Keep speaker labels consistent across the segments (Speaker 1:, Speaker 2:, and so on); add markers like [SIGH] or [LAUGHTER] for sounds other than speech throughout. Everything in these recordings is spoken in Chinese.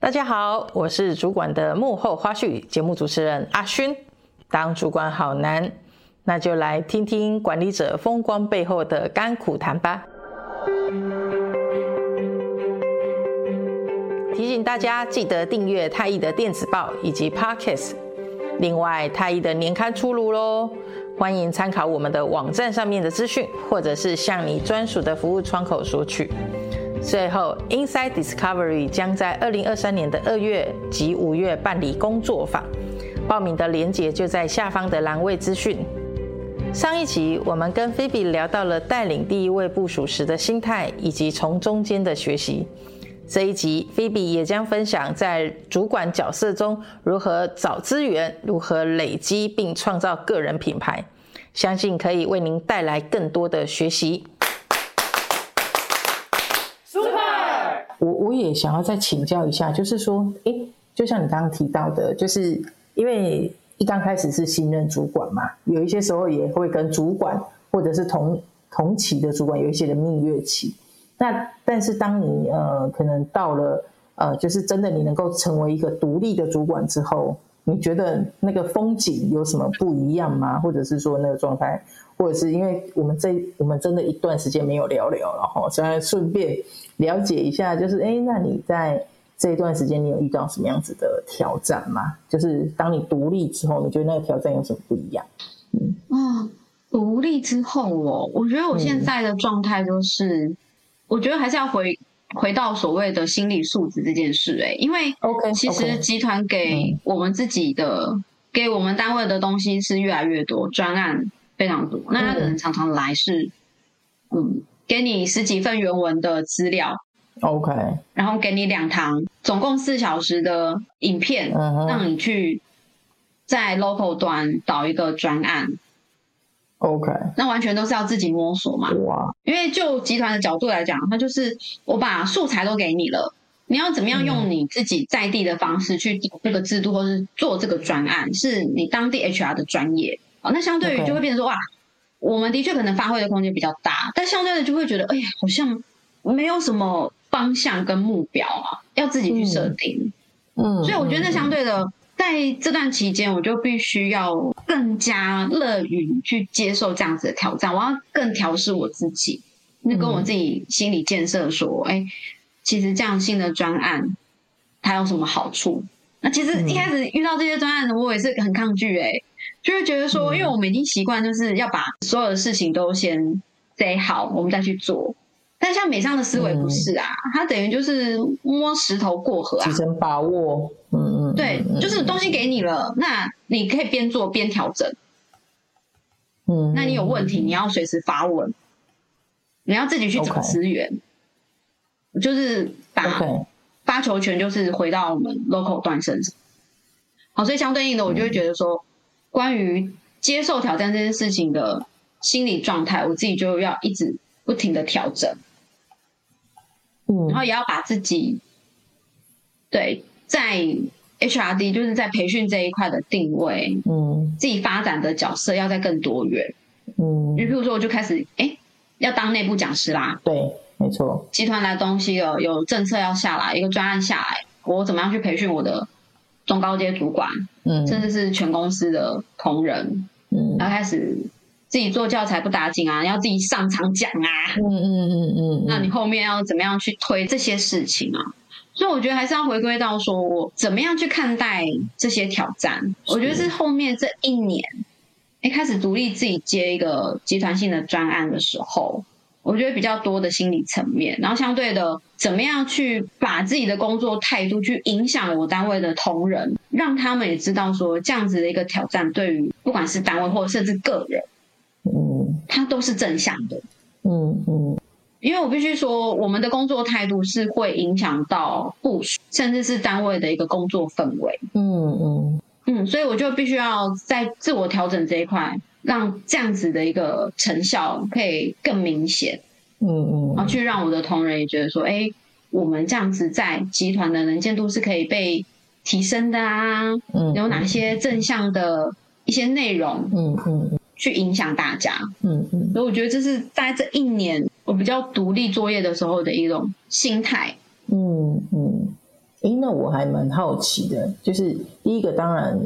Speaker 1: 大家好，我是主管的幕后花絮节目主持人阿勋。当主管好难，那就来听听管理者风光背后的甘苦谈吧。提醒大家记得订阅太毅的电子报以及 Podcast。另外，太毅的年刊出炉喽，欢迎参考我们的网站上面的资讯，或者是向你专属的服务窗口索取。最后，Inside Discovery 将在二零二三年的二月及五月办理工作坊，报名的链接就在下方的栏位资讯。上一集我们跟菲比聊到了带领第一位部署时的心态，以及从中间的学习。这一集菲比也将分享在主管角色中如何找资源，如何累积并创造个人品牌，相信可以为您带来更多的学习。我我也想要再请教一下，就是说，诶，就像你刚刚提到的，就是因为一刚开始是新任主管嘛，有一些时候也会跟主管或者是同同期的主管有一些的蜜月期。那但是当你呃可能到了呃，就是真的你能够成为一个独立的主管之后，你觉得那个风景有什么不一样吗？或者是说那个状态？或者是因为我们这我们真的一段时间没有聊聊了哈，所以顺便了解一下，就是哎，那你在这一段时间你有遇到什么样子的挑战吗？就是当你独立之后，你觉得那个挑战有什么不一样？
Speaker 2: 嗯啊，独立之后哦，我觉得我现在的状态就是，嗯、我觉得还是要回回到所谓的心理素质这件事哎，因为其实集团给我们自己的、okay, 给我们单位的东西是越来越多，专案。非常多，那他可能常常来是，嗯，给你十几份原文的资料
Speaker 1: ，OK，
Speaker 2: 然后给你两堂，总共四小时的影片，uh -huh. 让你去在 local 端导一个专案
Speaker 1: ，OK，
Speaker 2: 那完全都是要自己摸索嘛，哇、因为就集团的角度来讲，它就是我把素材都给你了，你要怎么样用你自己在地的方式去这个制度，或是做这个专案，是你当地 HR 的专业。哦，那相对于就会变成说，哇，我们的确可能发挥的空间比较大，但相对的就会觉得，哎呀，好像没有什么方向跟目标啊，要自己去设定。嗯，所以我觉得那相对的，在这段期间，我就必须要更加乐于去接受这样子的挑战，我要更调试我自己，那跟我自己心理建设说，哎，其实这样新的专案它有什么好处？那其实一开始遇到这些专案，我也是很抗拒，哎。就会觉得说，因为我们已经习惯，就是要把所有的事情都先 say 好，我们再去做。但像美商的思维不是啊，嗯、它等于就是摸石头过河啊，
Speaker 1: 提升把握。嗯嗯，
Speaker 2: 对，就是东西给你了，那你可以边做边调整。嗯，那你有问题，你要随时发问，你要自己去找资源，okay. 就是把发球权就是回到我们 local 端身上。好，所以相对应的，我就会觉得说。嗯关于接受挑战这件事情的心理状态，我自己就要一直不停的调整，嗯，然后也要把自己对在 HRD 就是在培训这一块的定位，嗯，自己发展的角色要再更多元，嗯，就比如说我就开始哎要当内部讲师啦，
Speaker 1: 对，没错，
Speaker 2: 集团来东西了，有政策要下来，一个专案下来，我怎么样去培训我的中高阶主管，嗯，甚至是全公司的同仁，嗯，然后开始自己做教材不打紧啊，要自己上场讲啊，嗯嗯嗯嗯，那你后面要怎么样去推这些事情啊？所以我觉得还是要回归到说我怎么样去看待这些挑战。我觉得是后面这一年，一开始独立自己接一个集团性的专案的时候。我觉得比较多的心理层面，然后相对的，怎么样去把自己的工作态度去影响我单位的同仁，让他们也知道说，这样子的一个挑战，对于不管是单位或者甚至个人，嗯，它都是正向的，嗯嗯，因为我必须说，我们的工作态度是会影响到部署，甚至是单位的一个工作氛围，嗯嗯。嗯，所以我就必须要在自我调整这一块。让这样子的一个成效可以更明显，嗯嗯，然后去让我的同仁也觉得说，哎，我们这样子在集团的能见度是可以被提升的啊，嗯，有哪些正向的一些内容，嗯嗯，去影响大家，嗯嗯，所以我觉得这是在这一年我比较独立作业的时候的一种心态，嗯嗯，
Speaker 1: 诶，那我还蛮好奇的，就是第一个，当然，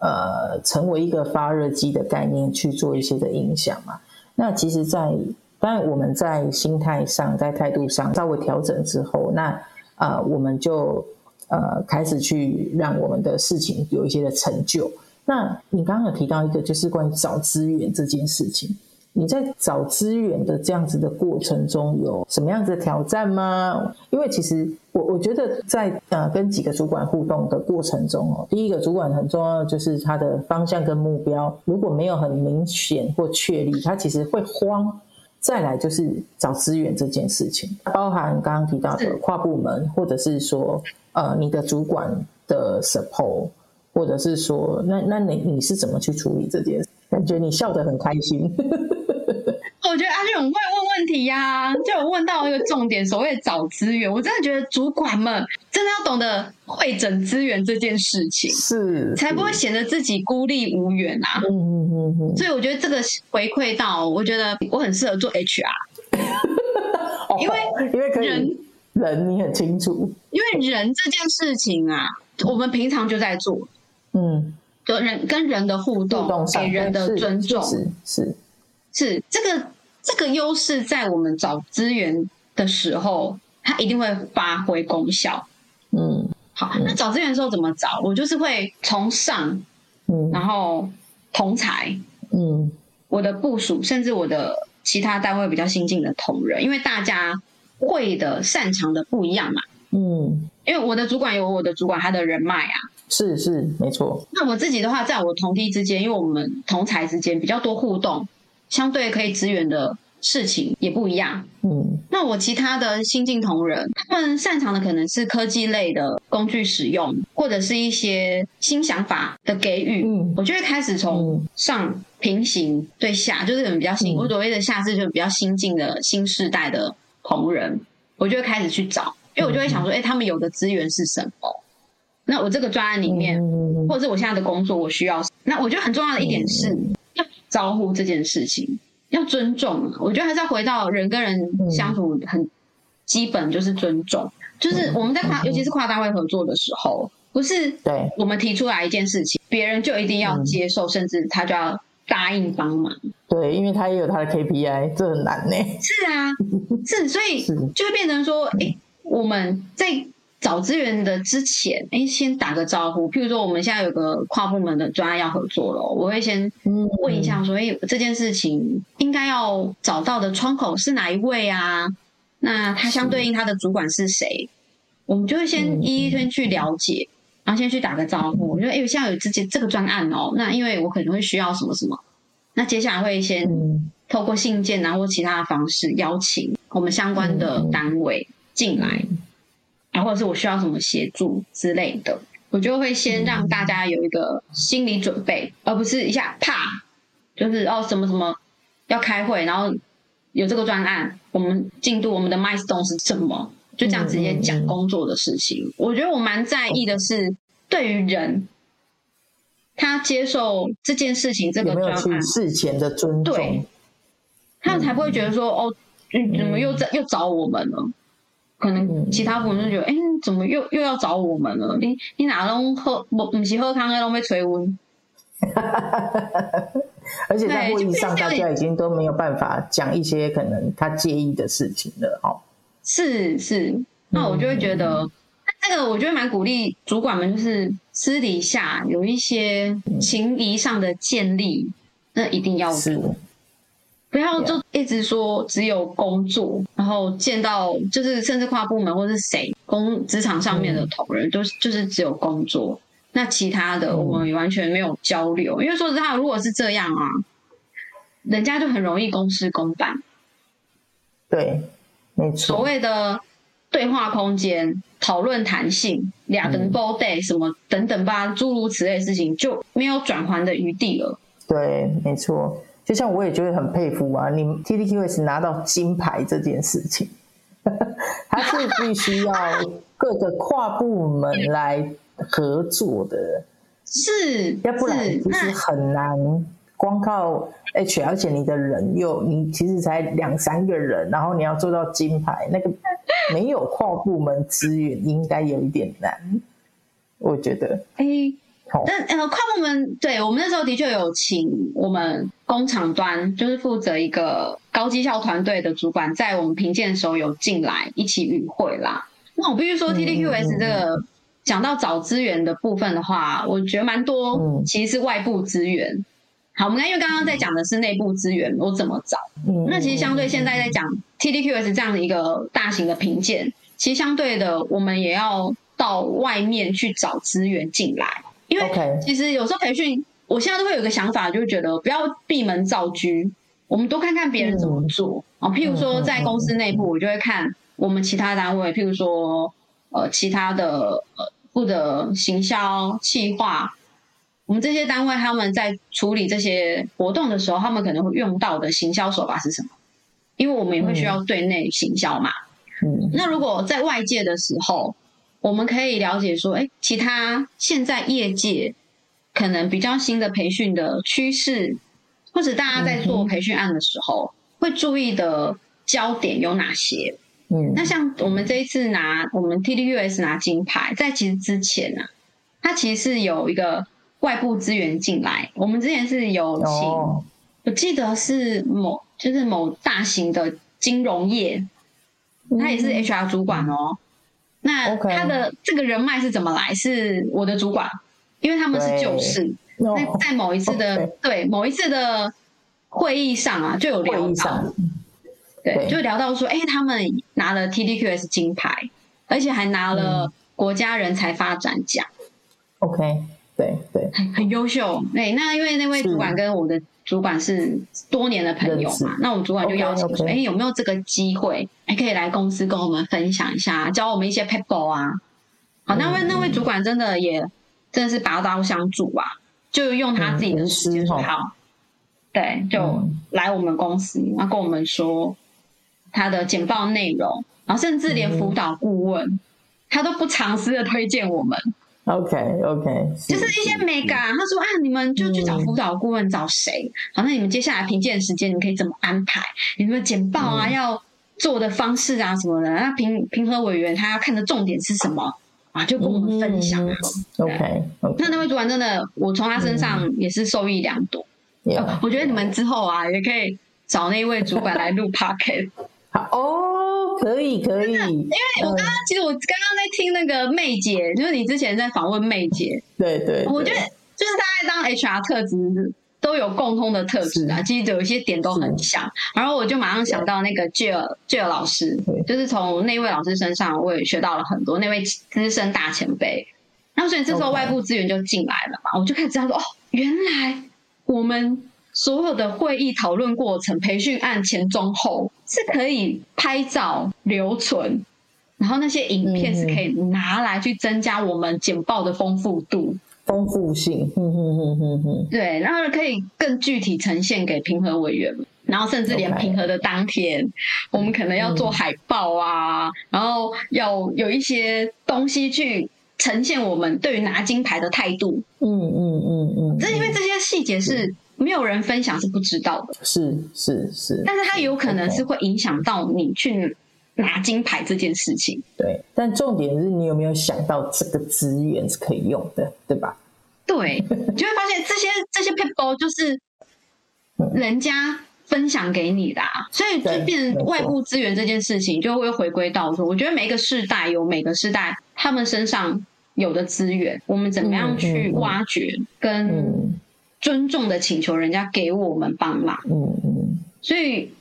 Speaker 1: 呃，成为一个发热机的概念去做一些的影响嘛。那其实在，在当然我们在心态上、在态度上稍微调整之后，那啊、呃，我们就呃开始去让我们的事情有一些的成就。那你刚刚有提到一个，就是关于找资源这件事情。你在找资源的这样子的过程中，有什么样子的挑战吗？因为其实我我觉得在呃跟几个主管互动的过程中哦，第一个主管很重要的就是他的方向跟目标如果没有很明显或确立，他其实会慌。再来就是找资源这件事情，包含刚刚提到的跨部门，或者是说呃你的主管的 support，或者是说那那你你是怎么去处理这件事？感觉你笑得很开心。[LAUGHS]
Speaker 2: 我觉得阿俊很会问问题呀、啊，就有问到一个重点，所谓找资源，我真的觉得主管们真的要懂得会整资源这件事情，
Speaker 1: 是
Speaker 2: 才不会显得自己孤立无援啊。嗯嗯嗯嗯。所以我觉得这个回馈到，我觉得我很适合做 HR，[LAUGHS] 因为
Speaker 1: 因为人人你很清楚，
Speaker 2: 因为人这件事情啊，我们平常就在做，嗯，就人跟人的互动，互动给人的尊重，
Speaker 1: 是是
Speaker 2: 是这个。这个优势在我们找资源的时候，它一定会发挥功效。嗯，好，那找资源的时候怎么找？我就是会从上，嗯，然后同才，嗯，我的部署，甚至我的其他单位比较新进的同仁，因为大家会的、擅长的不一样嘛。嗯，因为我的主管有我的主管他的人脉啊，
Speaker 1: 是是没错。
Speaker 2: 那我自己的话，在我同梯之间，因为我们同才之间比较多互动。相对可以支援的事情也不一样，嗯，那我其他的新进同仁，他们擅长的可能是科技类的工具使用，或者是一些新想法的给予，嗯，我就会开始从上平行对下，就是可能比较新，我所谓的下是就比较新进的新世代的同仁，我就会开始去找，因为我就会想说，哎，他们有的资源是什么？那我这个专案里面，或者是我现在的工作，我需要，那我觉得很重要的一点是要。招呼这件事情要尊重，我觉得还是要回到人跟人相处很基本，就是尊重。嗯、就是我们在跨，尤其是跨单位合作的时候，不是对我们提出来一件事情，别人就一定要接受，嗯、甚至他就要答应帮忙。
Speaker 1: 对，因为他也有他的 KPI，这很难呢。
Speaker 2: 是啊，是，所以 [LAUGHS] 就会变成说，哎、欸，我们在。找资源的之前，哎，先打个招呼。譬如说，我们现在有个跨部门的专案要合作了，我会先问一下，说，哎，这件事情应该要找到的窗口是哪一位啊？那他相对应他的主管是谁？我们就会先一一先去了解，然后先去打个招呼。我觉得，哎，现在有这件这个专案哦，那因为我可能会需要什么什么，那接下来会先透过信件啊或其他的方式邀请我们相关的单位进来。啊，或者是我需要什么协助之类的，我就会先让大家有一个心理准备，而不是一下啪，就是哦什么什么要开会，然后有这个专案，我们进度我们的 milestone 是什么，就这样直接讲工作的事情。嗯、我觉得我蛮在意的是，对于人，他接受这件事情这个专案
Speaker 1: 事前的尊重，对，
Speaker 2: 他才不会觉得说、嗯、哦，怎么又在又找我们了。可能其他部门就觉得，哎、嗯欸，怎么又又要找我们了？你你哪拢喝不不是喝汤的拢被催温？[LAUGHS]
Speaker 1: 而且在会议上，大家已经都没有办法讲一些可能他介意的事情了。哦，
Speaker 2: 是是，那我就会觉得，嗯、这个我觉得蛮鼓励主管们，就是私底下有一些情谊上的建立，嗯、那一定要做。不要就一直说只有工作，然后见到就是甚至跨部门或是谁工职场上面的同仁，都、是、就是只有工作，那其他的我们也完全没有交流。嗯、因为说实话，如果是这样啊，人家就很容易公事公办。
Speaker 1: 对，没错。
Speaker 2: 所谓的对话空间、讨论弹性、两人 ball day 什么等等吧，诸如此类的事情就没有转圜的余地了。
Speaker 1: 对，没错。就像我也觉得很佩服啊，你 TDQS 拿到金牌这件事情，[LAUGHS] 它是必须要各个跨部门来合作的，[LAUGHS]
Speaker 2: 是，
Speaker 1: 要不然其实很难光靠 HR，而且你的人又你其实才两三个人，然后你要做到金牌，那个没有跨部门资源应该有一点难，我觉得。
Speaker 2: 哎、但呃，跨部门，对，我们那时候的确有请我们工厂端，就是负责一个高绩效团队的主管，在我们评鉴的时候有进来一起与会啦。那我必须说，TDQS 这个。嗯讲到找资源的部分的话，我觉得蛮多，其实是外部资源。嗯、好，我们刚因为刚刚在讲的是内部资源，我怎么找？嗯，那其实相对现在在讲 TDQS 这样的一个大型的评鉴，其实相对的，我们也要到外面去找资源进来。因为其实有时候培训，我现在都会有一个想法，就是觉得不要闭门造车，我们多看看别人怎么做啊。譬如说在公司内部，我就会看我们其他单位，譬如说。呃，其他的呃，负责行销、企划，我们这些单位他们在处理这些活动的时候，他们可能会用到的行销手法是什么？因为我们也会需要对内行销嘛。嗯。那如果在外界的时候，我们可以了解说，哎，其他现在业界可能比较新的培训的趋势，或者大家在做培训案的时候，会注意的焦点有哪些？嗯，那像我们这一次拿我们 TDUS 拿金牌，在其实之前呢、啊，它其实是有一个外部资源进来。我们之前是有请，哦、我记得是某就是某大型的金融业，他也是 HR 主管哦。嗯、那他的这个人脉是怎么来？是我的主管，因为他们是旧事。那在某一次的、哦、对某一次的会议上啊，就有聊到。对，就聊到说，哎、欸，他们拿了 TDQS 金牌，而且还拿了国家人才发展奖。OK，对对，很很优秀。对，那因为那位主管跟我的主管是多年的朋友嘛，那我们主管就邀请说，哎、okay, okay. 欸，有没有这个机会，还可以来公司跟我们分享一下，教我们一些 paper 啊？好，那位那位主管真的也真的是拔刀相助啊，就用他自己的时间好，嗯、对，就来我们公司，然后跟我们说。他的简报内容，然后甚至连辅导顾问，嗯、他都不藏私的推荐我们。OK OK，就是一些美感。他说啊，你们就去找辅导顾问，找谁？嗯、好，那你们接下来评鉴时间，你们可以怎么安排？你们简报啊，嗯、要做的方式啊什么的。那评评核委员他要看的重点是什么啊？就跟我们分享。嗯、OK，那那位主管真的，我从他身上也是受益良多。我觉得你们之后啊，也可以找那位主管来录 [LAUGHS] Podcast 好哦，可以 [LAUGHS] 可以，因为我刚刚、嗯、其实我刚刚在听那个妹姐，就是你之前在访问妹姐，对，对对，我觉得就是大家当 HR 特质都有共通的特质啊，其实有一些点都很像，然后我就马上想到那个 Jill Jill 老师，就是从那位老师身上我也学到了很多，那位资深大前辈，然后所以这时候外部资源就进来了嘛.我就开始知道说哦，原来我们。所有的会议讨论过程、培训案前中后是可以拍照留存，然后那些影片是可以拿来去增加我们简报的丰富度、丰富性。对，然后可以更具体呈现给评核委员，然后甚至连平和的当天.我们可能要做海报啊，嗯、然后要有一些东西去呈现我们对于拿金牌的态度。嗯嗯嗯嗯。这、嗯嗯、因为这些细节是。没有人分享是不知道的，是是是，但是它有可能是会影响到你去拿金牌这件事情。对，但重点是你有没有想到这个资源是可以用的，对吧？对，你就会发现这些这些 people 就是人家分享给你的，啊，所以就变成外部资源这件事情就会回归到说，我觉得每个世代有每个世代他们身上有的资源，我们怎么样去挖掘跟。嗯尊重的请求人家给我们帮忙，嗯嗯，所以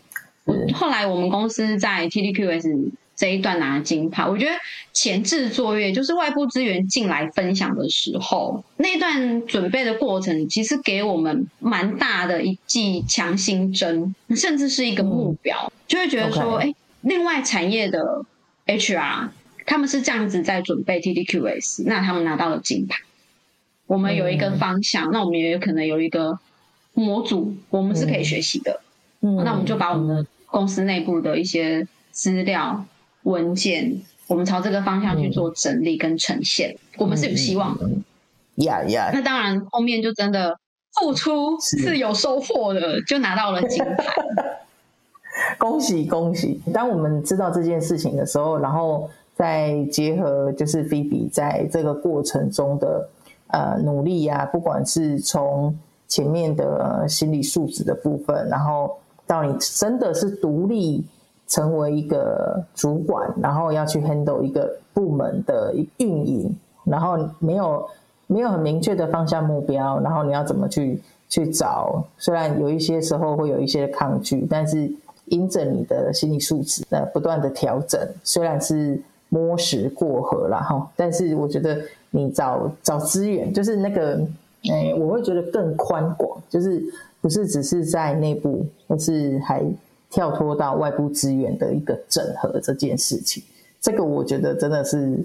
Speaker 2: 我后来我们公司在 TDQS 这一段拿金牌，我觉得前置作业就是外部资源进来分享的时候，那段准备的过程，其实给我们蛮大的一剂强心针，甚至是一个目标，就会觉得说，哎，另外产业的 HR 他们是这样子在准备 TDQS，那他们拿到了金牌。我们有一个方向，嗯、那我们也有可能有一个模组，我们是可以学习的。嗯，那我们就把我们的公司内部的一些资料文件，我们朝这个方向去做整理跟呈现。嗯、我们是有希望的。呀呀、嗯，那当然后面就真的付出是有收获的，就拿到了金牌。[LAUGHS]
Speaker 1: 恭喜恭喜！当我们知道这件事情的时候，然后再结合就是 Phoebe 在这个过程中的呃努力呀、啊，不管是从前面的心理素质的部分，然后到你真的是独立成为一个主管，然后要去 handle 一个部门的运营，然后没有没有很明确的方向目标，然后你要怎么去去找？虽然有一些时候会有一些抗拒，但是。因着你的心理素质呃不断的调整，虽然是摸石过河了哈，但是我觉得你找找资源，就是那个，哎，我会觉得更宽广，就是不是只是在内部，而是还跳脱到外部资源的一个整合这件事情。这个我觉得真的是，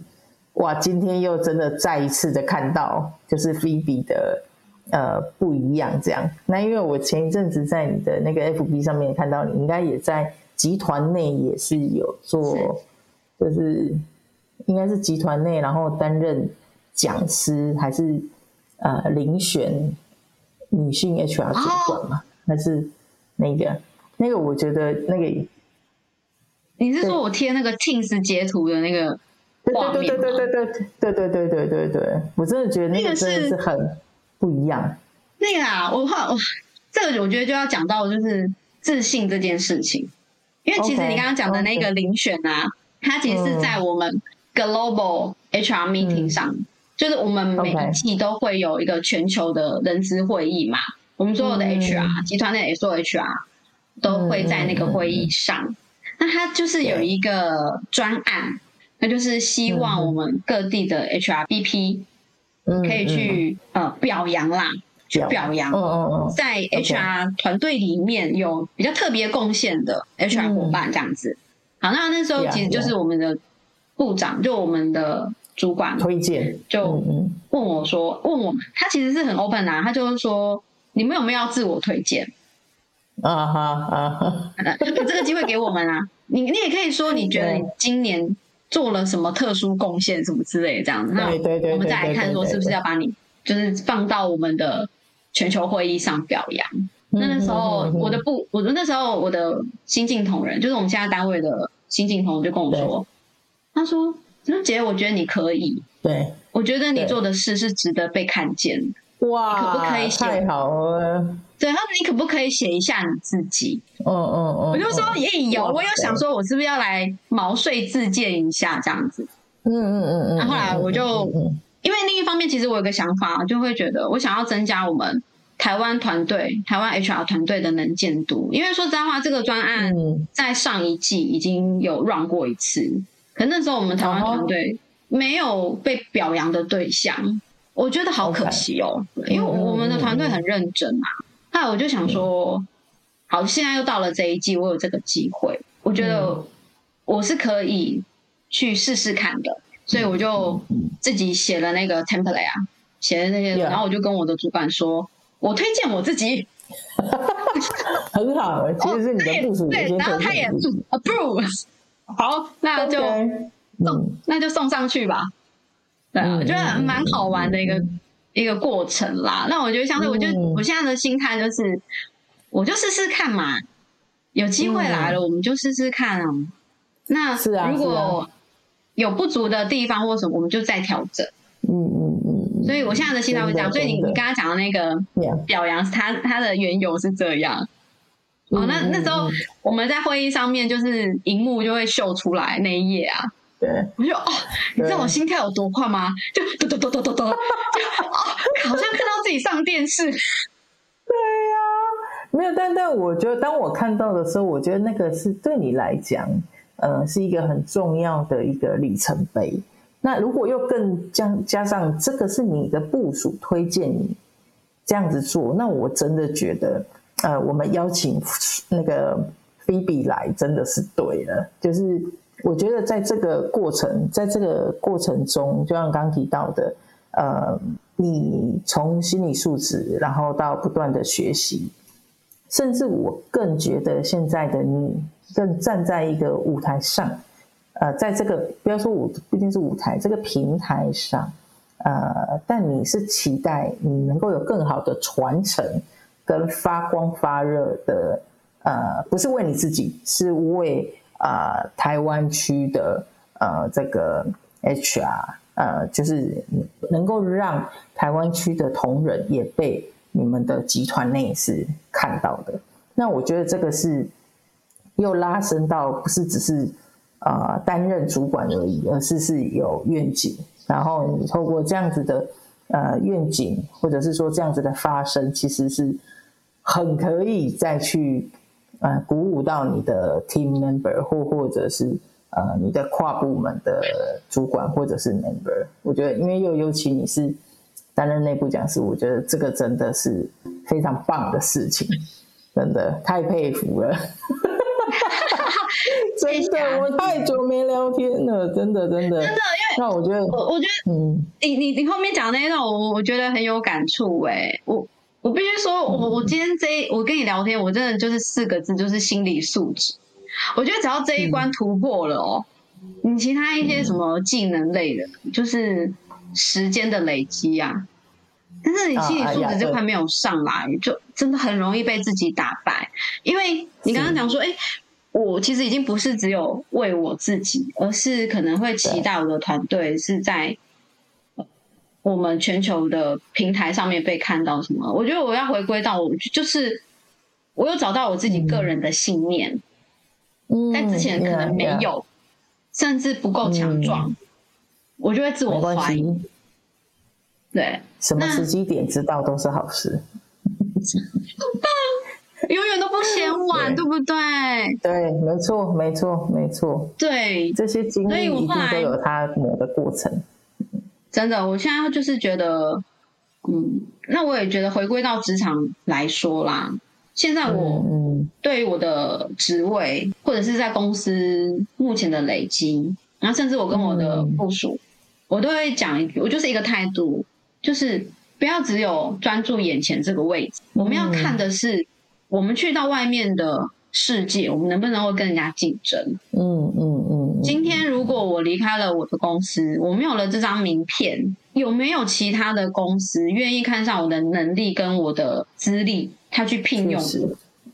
Speaker 1: 哇，今天又真的再一次的看到，就是 Phoebe 的。呃，不一样这样。那因为我前一阵子在你的那个 FB 上面看到你，应该也在集团内也是有做，是就是应该是集团内，然后担任讲师，还是呃遴选女性 HR 主管嘛？哦、还是那个那个？我觉得那个，
Speaker 2: 你是说我贴那个 Teams 截图的那个画？对对对对对对对对对对对对，我真的觉得那个真的是很。不一样，那个啊，我话我这个我觉得就要讲到就是自信这件事情，因为其实你刚刚讲的那个遴选啊，它其实是在我们 Global HR Meeting 上，就是我们每一季都会有一个全球的人资会议嘛，我们所有的 HR 集团内所有 HR 都会在那个会议上，那他就是有一个专案，那就是希望我们各地的 HR BP。可以去呃表扬啦，去表扬，在 HR 团队里面有比较特别贡献的 HR 伙伴这样子。好，那那时候其实就是我们的部长，就我们的主管
Speaker 1: 推荐，就
Speaker 2: 问我说，问我，他其实是很 open 啊，他就是说，你们有没有要自我推荐？
Speaker 1: 啊哈啊哈，
Speaker 2: 把这个机会给我们啊，[LAUGHS] 你你也可以说，你觉得你今年。做了什么特殊贡献什么之类的这样子，那我们再来看说是不是要把你就是放到我们的全球会议上表扬。那那时候我的部，我那时候我的新进同仁，就是我们现在单位的新进同仁就跟我说，他说：“那姐，我觉得你可以，
Speaker 1: 对，
Speaker 2: 我觉得你做的事是值得被看见的。哇，可不可以写？
Speaker 1: 太好了。”
Speaker 2: 对，他说你可不可以写一下你自己？
Speaker 1: 嗯嗯嗯，
Speaker 2: 我就说也有，我有想说，我是不是要来毛遂自荐一下这样子？
Speaker 1: 嗯嗯嗯嗯。
Speaker 2: 然后后来我就，因为另一方面，其实我有个想法，就会觉得我想要增加我们台湾团队、台湾 HR 团队的能见度。因为说实在话，这个专案在上一季已经有 run 过一次，可那时候我们台湾团队没有被表扬的对象，我觉得好可惜哦，因为我们的团队很认真嘛。那我就想说，好，现在又到了这一季，我有这个机会，我觉得我是可以去试试看的，所以我就自己写了那个 template 啊，写了那些，然后我就跟我的主管说，我推荐我自己，[LAUGHS]
Speaker 1: 很好，其实是你的部署，
Speaker 2: 对，然后他也 approve，好，那就送，那就送上去吧，对啊，我觉得蛮好玩的一个。一个过程啦，那我觉得相对，我就我现在的心态就是，我就试试看嘛，有机会来了，我们就试试看啊。那如果有不足的地方或什么，我们就再调整。嗯嗯嗯。所以我现在的心态会这样，所以你你刚刚讲的那个表扬，他他的缘由是这样。哦，那那时候我们在会议上面，就是荧幕就会秀出来那一页啊。
Speaker 1: 对，
Speaker 2: 我就哦，你知道我心跳有多快吗？就咚咚咚咚咚咚，就 [LAUGHS] 哦，好像看到自己上电视。
Speaker 1: 对呀、啊，没有，但但我觉得，当我看到的时候，我觉得那个是对你来讲，呃，是一个很重要的一个里程碑。那如果又更加加上这个是你的部署推荐你这样子做，那我真的觉得，呃，我们邀请那个菲比来真的是对了，就是。我觉得在这个过程，在这个过程中，就像刚提到的，呃，你从心理素质，然后到不断的学习，甚至我更觉得现在的你更站在一个舞台上，呃，在这个不要说舞，不一定是舞台，这个平台上，呃，但你是期待你能够有更好的传承跟发光发热的，呃，不是为你自己，是为啊、呃、台湾区的呃这个 HR，呃，就是能够让台湾区的同仁也被你们的集团内是看到的。那我觉得这个是又拉伸到不是只是啊、呃、担任主管而已，而是是有愿景，然后你透过这样子的呃愿景，或者是说这样子的发生，其实是很可以再去呃鼓舞到你的 team member 或或者是呃你的跨部门的主管或者是 member。我觉得，因为又尤其你是担任内部讲师，我觉得这个真的是非常棒的事情。真的太佩服了，[LAUGHS] 真的，我太久没聊天了，真的，真的，真的，因为那我觉得，
Speaker 2: 我我觉得，嗯，你你你后面讲的那一段，我我觉得很有感触哎，我我必须说，我我今天这一我跟你聊天，我真的就是四个字，就是心理素质。我觉得只要这一关突破了哦，嗯、你其他一些什么技能类的，嗯、就是时间的累积啊。但是你心理素质这块没有上来，啊、就真的很容易被自己打败。因为你刚刚讲说，哎、欸，我其实已经不是只有为我自己，而是可能会期待我的团队是在我们全球的平台上面被看到。什么？我觉得我要回归到我，就是我有找到我自己个人的信念，嗯、但之前可能没有，嗯、甚至不够强壮，嗯、我就会自我怀疑。对，
Speaker 1: 什么时机点知道都是好事，[LAUGHS]
Speaker 2: 永远都不嫌晚，对，对不对？
Speaker 1: 对，没错，没错，没错。
Speaker 2: 对，
Speaker 1: 这些经历一定都有它磨的过程。
Speaker 2: 真的，我现在就是觉得，嗯，那我也觉得回归到职场来说啦，现在我嗯，对于我的职位或者是在公司目前的累积，然后甚至我跟我的部署，嗯、我都会讲一句，我就是一个态度。就是不要只有专注眼前这个位置，我们要看的是，我们去到外面的世界，我们能不能够跟人家竞争？嗯嗯嗯。今天如果我离开了我的公司，我没有了这张名片，有没有其他的公司愿意看上我的能力跟我的资历，他去聘用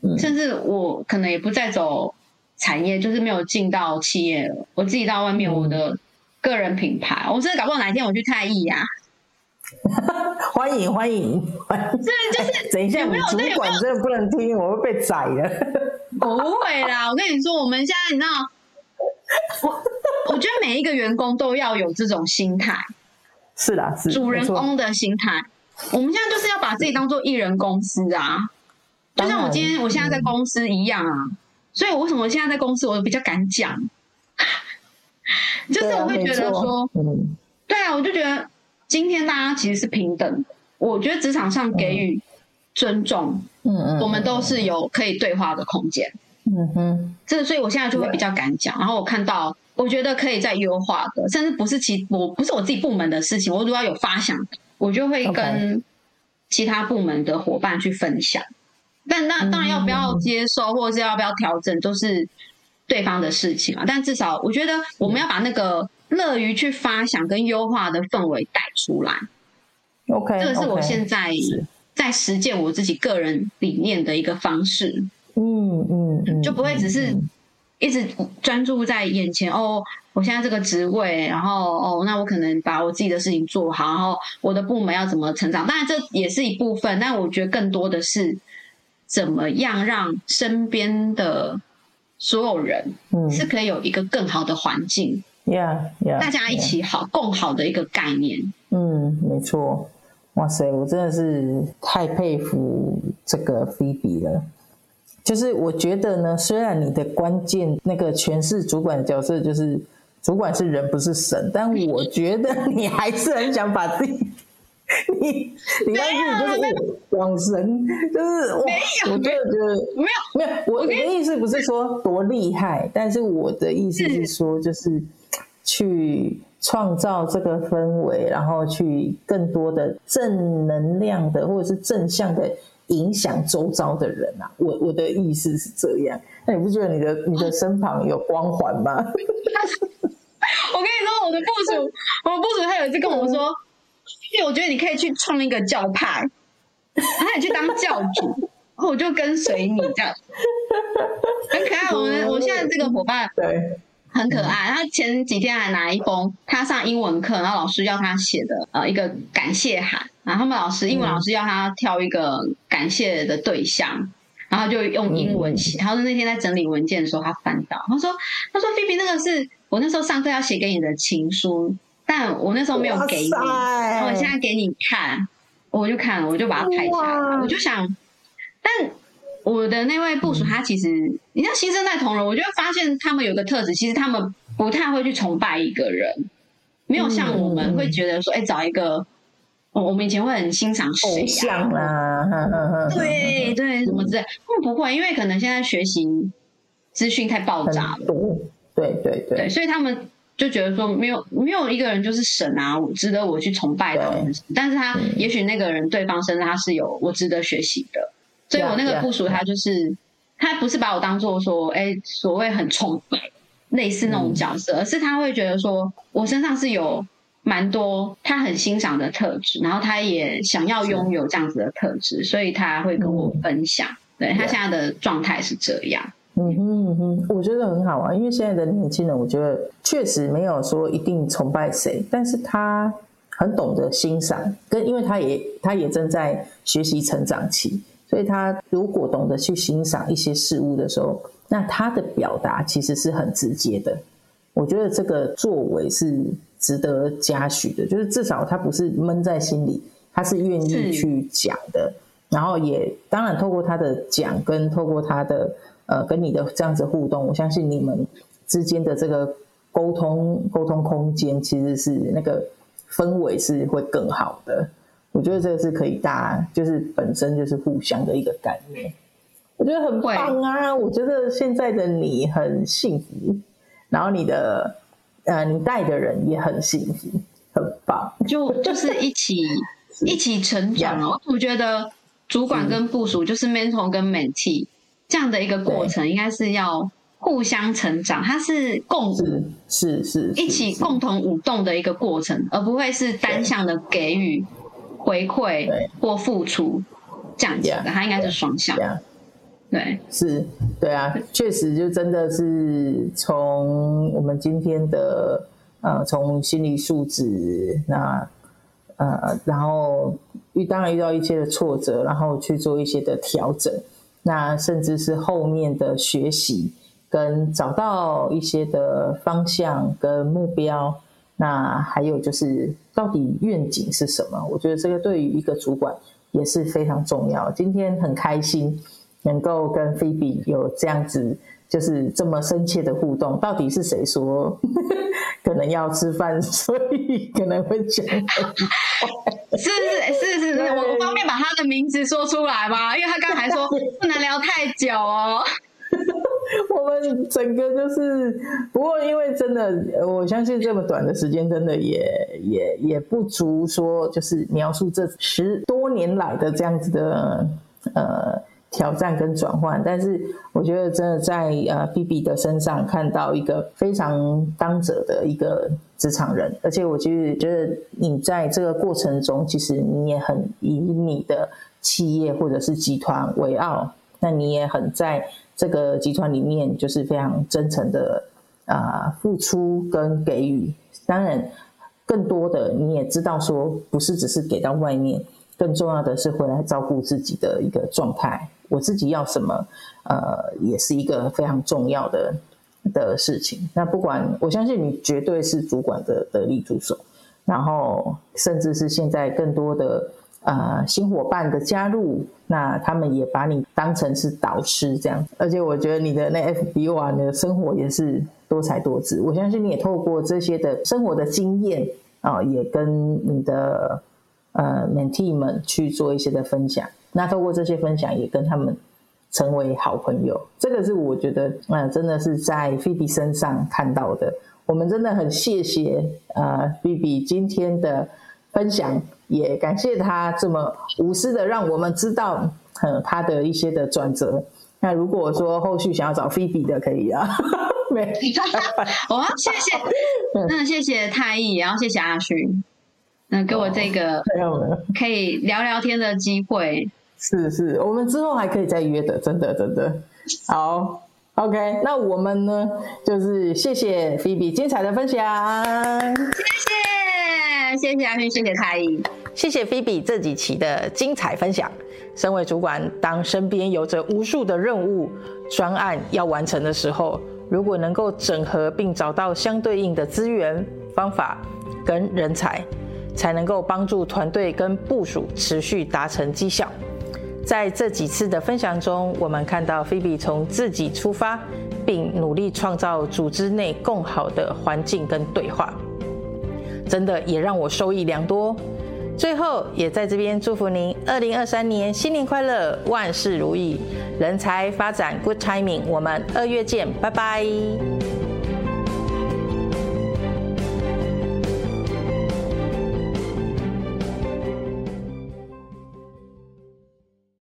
Speaker 2: 我？甚至我可能也不再走产业，就是没有进到企业了，我自己到外面，我的个人品牌，我真的搞不好哪一天我去太艺呀。
Speaker 1: 欢 [LAUGHS] 迎欢迎，欢迎！这就是 [LAUGHS] 等一下，你主管真的不能听，我会被宰的。
Speaker 2: 不会啦，我跟你说，我们现在你知道，我我觉得每一个员工都要有这种心态，
Speaker 1: 是的，是
Speaker 2: 主人公的心态。我们现在就是要把自己当做艺人公司啊，就像我今天我现在在公司一样啊。所以，我为什么现在在公司我比较敢讲？[LAUGHS] 就是我会觉得说，对啊，我就觉得。今天大家其实是平等，我觉得职场上给予尊重，嗯嗯，我们都是有可以对话的空间，嗯哼，这所以我现在就会比较敢讲。然后我看到，我觉得可以再优化的，甚至不是其我不是我自己部门的事情，我如果要有发想，我就会跟其他部门的伙伴去分享。但那当然要不要接受，或者是要不要调整，都是对方的事情嘛。但至少我觉得我们要把那个。乐于去发想跟优化的氛围带出来
Speaker 1: ，OK，
Speaker 2: 这个是我现在在实践我自己个人理念的一个方式。嗯嗯嗯，就不会只是一直专注在眼前哦，我现在这个职位，然后哦，那我可能把我自己的事情做好，然后我的部门要怎么成长？当然这也是一部分，但我觉得更多的是怎么样让身边的所有人嗯是可以有一个更好的环境。
Speaker 1: Yeah, yeah,
Speaker 2: 大家一起好.共好的一个概念。
Speaker 1: 嗯，没错。哇塞，我真的是太佩服这个菲比了。就是我觉得呢，虽然你的关键那个诠释主管角色就是主管是人不是神，但我觉得你还是很想把自己，你你要自己就是往神，就是我我觉得没有没有，我我的意思不是说多厉害，但是我的意思是说就是。去创造这个氛围，然后去更多的正能量的，或者是正向的影响周遭的人啊！我我的意思是这样。那你不觉得你的你的身旁有光环吗？[LAUGHS]
Speaker 2: 我跟你说，我的部署，[LAUGHS] 我的部署他有一次跟我说：“因为我觉得你可以去创一个教派，然后你去当教主，[LAUGHS] 然后我就跟随你这样，很可爱。我们我现在这个伙伴对很可爱，他前几天还拿一封他上英文课，然后老师要他写的呃一个感谢函，然后他们老师英文老师要他挑一个感谢的对象。然后就用英文写。他说那天在整理文件的时候，他翻到，他说：“他说菲比那个是我那时候上课要写给你的情书，但我那时候没有给你，我现在给你看。”我就看了，我就把它拍下来，我就想，但我的那位部署他其实，你像新生代同仁，我就会发现他们有个特质，其实他们不太会去崇拜一个人，没有像我们会觉得说，哎，找一个。我们以前会很欣赏谁呀？啊、对 [LAUGHS] 对，什么之类，他们不会，因为可能现在学习资讯太爆炸了。
Speaker 1: 对对对，
Speaker 2: 对，所以他们就觉得说，没有没有一个人就是神啊，值得我去崇拜的。但是他也许那个人对方身上他是有我值得学习的，所以我那个部署他就是他不是把我当做说，哎，所谓很崇拜类似那种角色，嗯、而是他会觉得说我身上是有。蛮多他很欣赏的特质，然后他也想要拥有这样子的特质，所以他会跟我分享。嗯、对他现在的状态是这样。
Speaker 1: 嗯哼嗯哼，我觉得很好啊，因为现在的年轻人，我觉得确实没有说一定崇拜谁，但是他很懂得欣赏，跟因为他也他也正在学习成长期，所以他如果懂得去欣赏一些事物的时候，那他的表达其实是很直接的。我觉得这个作为是值得嘉许的，就是至少他不是闷在心里，他是愿意去讲的，然后也当然透过他的讲跟透过他的呃跟你的这样子互动，我相信你们之间的这个沟通沟通空间其实是那个氛围是会更好的。我觉得这个是可以大家就是本身就是互相的一个概念，我觉得很棒啊！会我觉得现在的你很幸福。然后你的呃，你带的人也很幸福，很棒，
Speaker 2: 就就是一起 [LAUGHS] 是一起成长哦。我觉得主管跟部署就是 mentor 跟 mentee 这样的一个过程，应该是要互相成长，它是共
Speaker 1: 是是是
Speaker 2: 一起共同舞动的一个过程，而不会是单向的给予回馈或付出这样子的，它应该是双向。对，
Speaker 1: 是，对啊，确实就真的是从我们今天的呃，从心理素质那呃，然后遇当然遇到一些的挫折，然后去做一些的调整，那甚至是后面的学习跟找到一些的方向跟目标，那还有就是到底愿景是什么？我觉得这个对于一个主管也是非常重要。今天很开心。能够跟菲比有这样子，就是这么深切的互动，到底是谁说 [LAUGHS] 可能要吃饭，[LAUGHS] 所以可能会讲？
Speaker 2: 是是是是是，我方便把他的名字说出来吗？因为他刚才说不能聊太久哦。
Speaker 1: 我们整个就是，不过因为真的，我相信这么短的时间，真的也也也不足说，就是描述这十多年来的这样子的呃。挑战跟转换，但是我觉得真的在呃 B B 的身上看到一个非常当者的一个职场人，而且我其实觉得你在这个过程中，其实你也很以你的企业或者是集团为傲，那你也很在这个集团里面就是非常真诚的啊、付出跟给予，当然更多的你也知道说不是只是给到外面，更重要的是回来照顾自己的一个状态。我自己要什么，呃，也是一个非常重要的的事情。那不管，我相信你绝对是主管的得力助手，然后甚至是现在更多的呃新伙伴的加入，那他们也把你当成是导师这样。而且我觉得你的那 FB 啊，你的生活也是多才多姿。我相信你也透过这些的生活的经验啊，也跟你的呃 Mentee 们去做一些的分享。那透过这些分享，也跟他们成为好朋友，这个是我觉得，嗯、真的是在菲比身上看到的。我们真的很谢谢，呃，菲比今天的分享，也感谢他这么无私的让我们知道，呃，他的一些的转折。那如果说后续想要找菲比的，可以啊，[LAUGHS] 没，我
Speaker 2: 要谢谢，真的谢谢太毅，然后谢谢阿勋。那给我这个可以聊聊天的机会。
Speaker 1: 是是，我们之后还可以再约的，真的真的。好，OK，那我们呢，就是谢谢菲比精彩的分享，谢
Speaker 2: 谢谢谢阿勋，谢谢太医，
Speaker 1: 谢谢菲比这几期的精彩分享。身为主管，当身边有着无数的任务专案要完成的时候，如果能够整合并找到相对应的资源、方法跟人才，才能够帮助团队跟部署持续达成绩效。在这几次的分享中，我们看到菲比从自己出发，并努力创造组织内更好的环境跟对话，真的也让我受益良多。最后，也在这边祝福您二零二三年新年快乐，万事如意，人才发展 Good timing。我们二月见，拜拜。